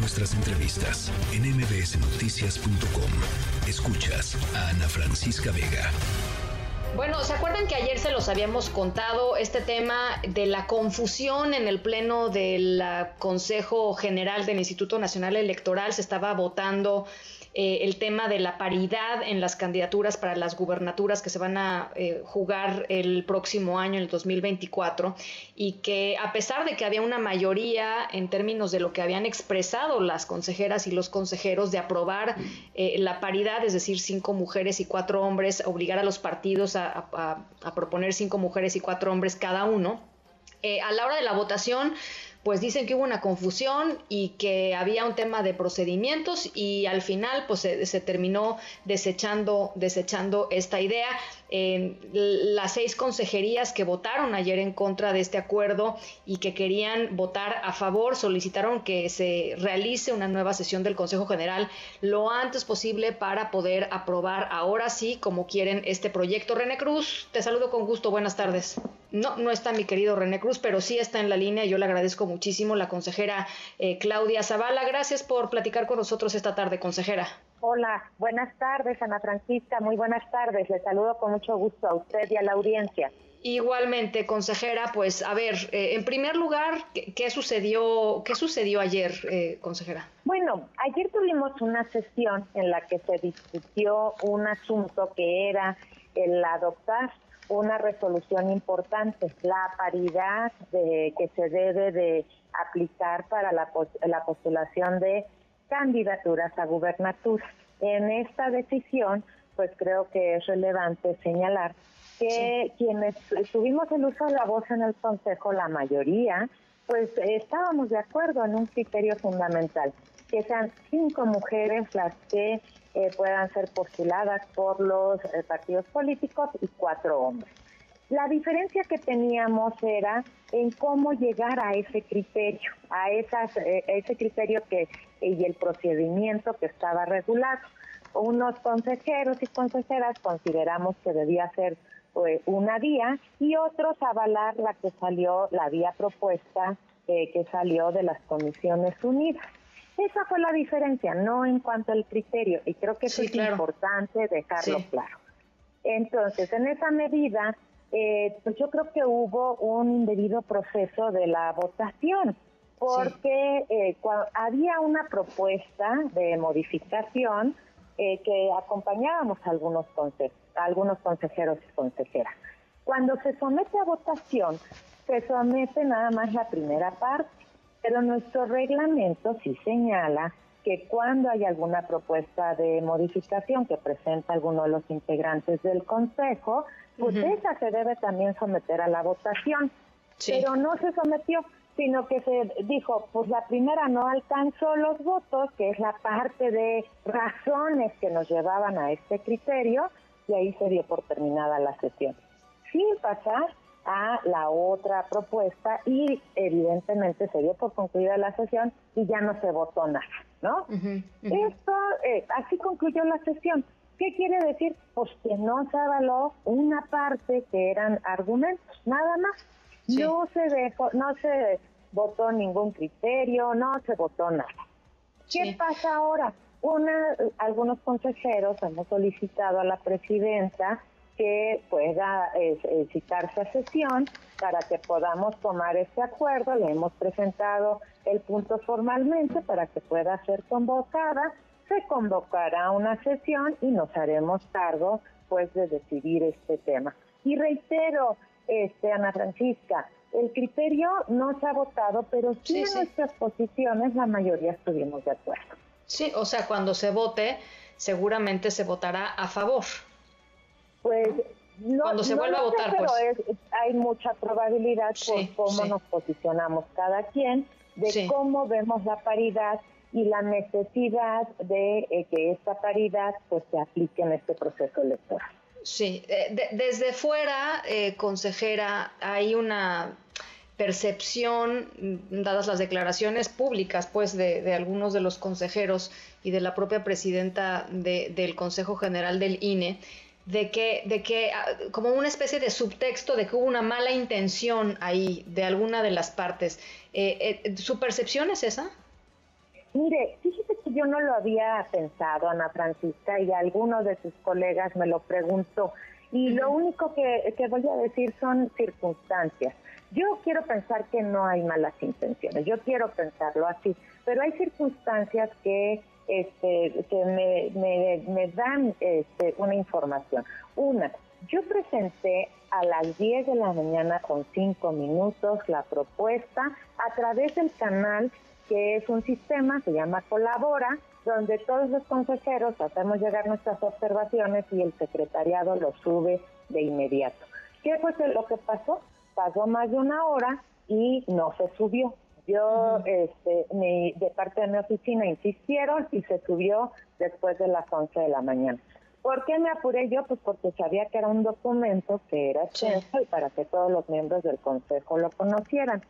nuestras entrevistas en mbsnoticias.com. Escuchas a Ana Francisca Vega. Bueno, ¿se acuerdan que ayer se los habíamos contado este tema de la confusión en el pleno del Consejo General del Instituto Nacional Electoral? Se estaba votando eh, el tema de la paridad en las candidaturas para las gubernaturas que se van a eh, jugar el próximo año, en el 2024, y que a pesar de que había una mayoría en términos de lo que habían expresado las consejeras y los consejeros de aprobar eh, la paridad, es decir, cinco mujeres y cuatro hombres, obligar a los partidos a, a proponer cinco mujeres y cuatro hombres cada uno, a la hora de la votación, pues dicen que hubo una confusión y que había un tema de procedimientos y al final pues se, terminó desechando, desechando esta idea. las seis consejerías que votaron ayer en contra de este acuerdo y que querían votar a favor solicitaron que se realice una nueva sesión del Consejo General lo antes posible para poder aprobar ahora sí como quieren este proyecto. René Cruz, te saludo con gusto, buenas tardes. No, no está mi querido René Cruz, pero sí está en la línea y yo le agradezco muchísimo la consejera eh, Claudia Zavala. Gracias por platicar con nosotros esta tarde, consejera. Hola, buenas tardes, Ana Francisca, muy buenas tardes. Le saludo con mucho gusto a usted y a la audiencia. Igualmente, consejera, pues a ver, eh, en primer lugar, ¿qué, sucedió, qué sucedió ayer, eh, consejera? Bueno, ayer tuvimos una sesión en la que se discutió un asunto que era el adoptar una resolución importante, la paridad de, que se debe de aplicar para la, la postulación de candidaturas a gubernatura. En esta decisión, pues creo que es relevante señalar que quienes tuvimos el uso de la voz en el Consejo, la mayoría, pues estábamos de acuerdo en un criterio fundamental, que sean cinco mujeres las que eh, puedan ser postuladas por los eh, partidos políticos y cuatro hombres. La diferencia que teníamos era en cómo llegar a ese criterio, a esas, eh, ese criterio que y el procedimiento que estaba regulado. Unos consejeros y consejeras consideramos que debía ser pues, una vía y otros avalar la que salió, la vía propuesta que salió de las Comisiones Unidas. Esa fue la diferencia, no en cuanto al criterio, y creo que es importante dejarlo claro. Entonces, en esa medida, eh, pues yo creo que hubo un indebido proceso de la votación, porque eh, había una propuesta de modificación eh, que acompañábamos a algunos, a algunos consejeros y consejeras. Cuando se somete a votación, se somete nada más la primera parte pero nuestro reglamento sí señala que cuando hay alguna propuesta de modificación que presenta alguno de los integrantes del Consejo, pues esa se debe también someter a la votación. Pero no se sometió, sino que se dijo, pues la primera no alcanzó los votos, que es la parte de razones que nos llevaban a este criterio, y ahí se dio por terminada la sesión. Sin pasar a la otra propuesta y evidentemente se dio por concluida la sesión y ya no se votó nada, ¿no? Esto, eh, así concluyó la sesión. ¿Qué quiere decir? Pues que no se avaló una parte que eran argumentos, nada más. No se dejó, no se votó ningún criterio, no se votó nada. ¿Qué pasa ahora? Una, algunos consejeros hemos solicitado a la presidenta que pueda eh, citarse a sesión para que podamos tomar este acuerdo. Le hemos presentado el punto formalmente para que pueda ser convocada. Se convocará una sesión y nos haremos cargo pues de decidir este tema. Y reitero, este Ana Francisca, el criterio no se ha votado, pero sí, en nuestras posiciones la mayoría estuvimos de acuerdo. Sí, o sea, cuando se vote, seguramente se votará a favor. Pues no, cuando se vuelva a votar, pero pues. hay mucha probabilidad por cómo nos posicionamos cada quien, de cómo vemos la paridad y la necesidad de eh, que esta paridad pues se aplique en este proceso electoral. Sí, eh, desde fuera, eh, consejera, hay una percepción, mm, dadas las declaraciones públicas, pues, de, de, algunos de los consejeros y de la propia presidenta de, del Consejo General del INE, de que, de que ah, como una especie de subtexto de que hubo una mala intención ahí de alguna de las partes. Eh, eh, ¿Su percepción es esa? Mire, fíjese que yo no lo había pensado, Ana Francisca, y alguno de sus colegas me lo preguntó. Y lo único que, que voy a decir son circunstancias. Yo quiero pensar que no hay malas intenciones, yo quiero pensarlo así, pero hay circunstancias que este, que me, me, dan este, una información. Una, yo presenté a las 10 de la mañana con 5 minutos la propuesta a través del canal que es un sistema, se llama Colabora, donde todos los consejeros hacemos llegar nuestras observaciones y el secretariado lo sube de inmediato. ¿Qué fue lo que pasó? Pasó más de una hora y no se subió. Yo, este, de parte de mi oficina insistieron y se subió después de las 11 de la mañana. ¿Por qué me apuré yo? Pues porque sabía que era un documento que era extenso y para que todos los miembros del consejo lo conocieran.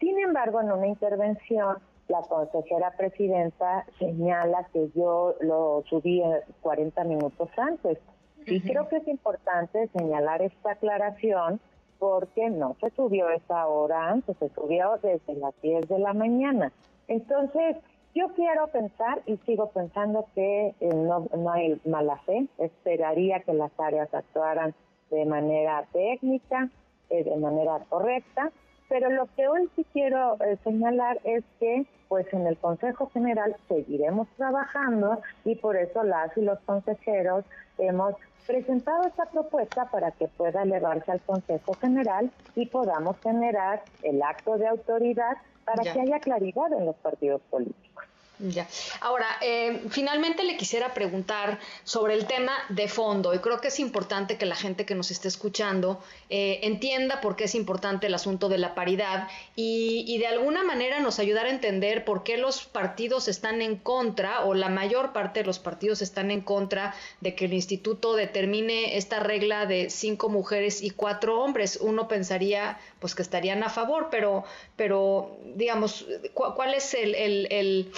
Sin embargo, en una intervención, la consejera presidenta señala que yo lo subí 40 minutos antes. Y creo que es importante señalar esta aclaración porque no se subió esa hora antes, se subió desde las 10 de la mañana. Entonces, yo quiero pensar y sigo pensando que eh, no, no hay mala fe, esperaría que las áreas actuaran de manera técnica, eh, de manera correcta, pero lo que hoy sí quiero eh, señalar es que pues en el Consejo General seguiremos trabajando y por eso las y los consejeros hemos presentado esta propuesta para que pueda elevarse al Consejo General y podamos generar el acto de autoridad para que haya claridad en los partidos políticos. Ya. Ahora, eh, finalmente le quisiera preguntar sobre el tema de fondo y creo que es importante que la gente que nos esté escuchando eh, entienda por qué es importante el asunto de la paridad y, y, de alguna manera nos ayudar a entender por qué los partidos están en contra o la mayor parte de los partidos están en contra de que el instituto determine esta regla de cinco mujeres y cuatro hombres. Uno pensaría pues que estarían a favor, pero, pero digamos, ¿cuál es el,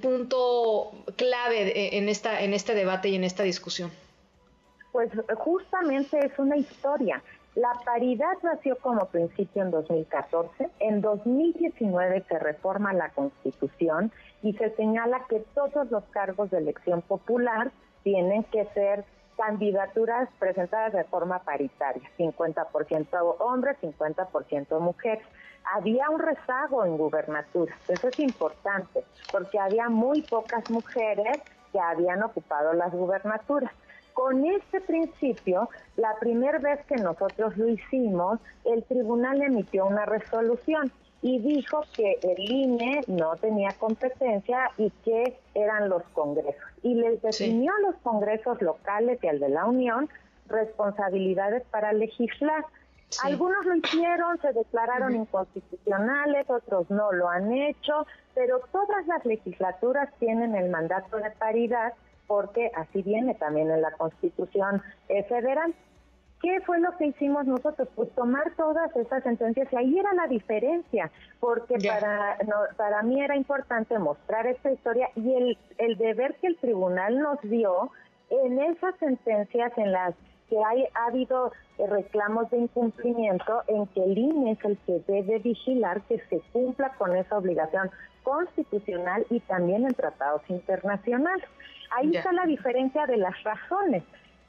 punto clave en, esta, en este debate y en esta discusión? Pues justamente es una historia. La paridad nació como principio en 2014. En 2019 se reforma la Constitución y se señala que todos los cargos de elección popular tienen que ser candidaturas presentadas de forma paritaria, 50% hombres, 50% mujeres había un rezago en gubernaturas. Eso es importante, porque había muy pocas mujeres que habían ocupado las gubernaturas. Con este principio, la primera vez que nosotros lo hicimos, el tribunal emitió una resolución y dijo que el INE no tenía competencia y que eran los congresos. Y les definió a los congresos locales y al de la Unión responsabilidades para legislar. Algunos lo hicieron, se declararon inconstitucionales, otros no lo han hecho, pero todas las legislaturas tienen el mandato de paridad porque así viene también en la Constitución federal. ¿Qué fue lo que hicimos nosotros? Pues tomar todas esas sentencias y ahí era la diferencia, porque para, para mí era importante mostrar esta historia y el, el deber que el tribunal nos dio en esas sentencias en las que hay, ha habido eh, reclamos de incumplimiento en que el INE es el que debe vigilar que se cumpla con esa obligación constitucional y también en tratados internacionales. Ahí está la diferencia de las razones.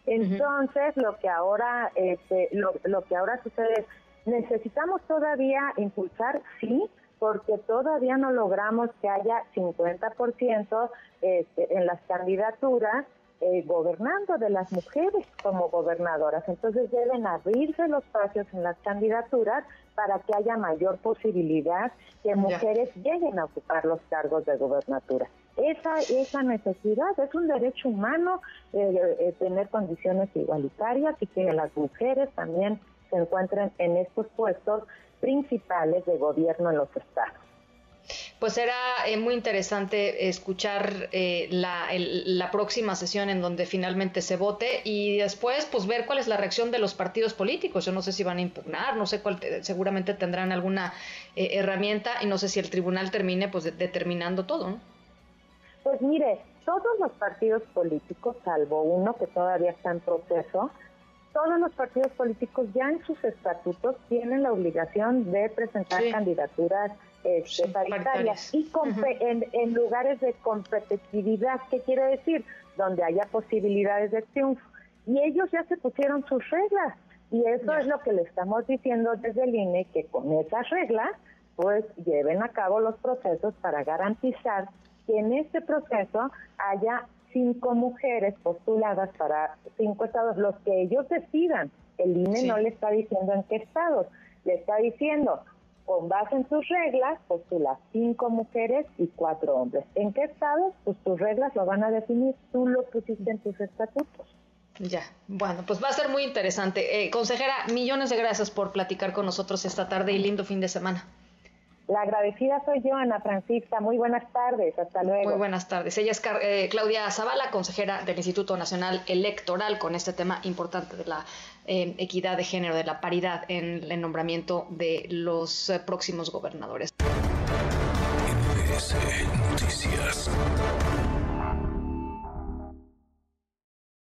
Entonces, lo que ahora este, lo, lo que ahora sucede es necesitamos todavía impulsar, sí, porque todavía no logramos que haya 50% este, en las candidaturas eh, gobernando de las mujeres como gobernadoras. Entonces deben abrirse los espacios en las candidaturas para que haya mayor posibilidad que mujeres lleguen a ocupar los cargos de gobernatura. Esa, esa necesidad es un derecho humano eh, tener condiciones igualitarias y que las mujeres también se encuentren en estos puestos principales de gobierno en los estados. Pues será eh, muy interesante escuchar eh, la, próxima sesión en donde finalmente se vote y después pues ver cuál es la reacción de los partidos políticos. Yo no sé si van a impugnar, no sé cuál, seguramente tendrán alguna eh, herramienta y no sé si el tribunal termine pues determinando todo. Pues mire, todos los partidos políticos, salvo uno que todavía está en proceso, todos los partidos políticos ya en sus estatutos tienen la obligación de presentar candidaturas este, y en, lugares de competitividad, ¿qué quiere decir? Donde haya posibilidades de triunfo. Y ellos ya se pusieron sus reglas. Y eso es lo que le estamos diciendo desde el INE, que con esas reglas, pues lleven a cabo los procesos para garantizar que en este proceso haya cinco mujeres postuladas para cinco estados, los que ellos decidan. El INE no le está diciendo en qué estados, le está diciendo con base en sus reglas, postulas cinco mujeres y cuatro hombres. ¿En qué estados? Pues tus reglas lo van a definir, tú lo pusiste en tus estatutos. Ya, bueno, pues va a ser muy interesante. Eh, consejera, millones de gracias por platicar con nosotros esta tarde y lindo fin de semana. La agradecida soy yo, Ana Francisca. Muy buenas tardes, hasta luego. Muy buenas tardes. Ella es eh, Claudia Zavala, consejera del Instituto Nacional Electoral, con este tema importante de la eh, equidad de género, de la paridad en el nombramiento de los eh, próximos gobernadores.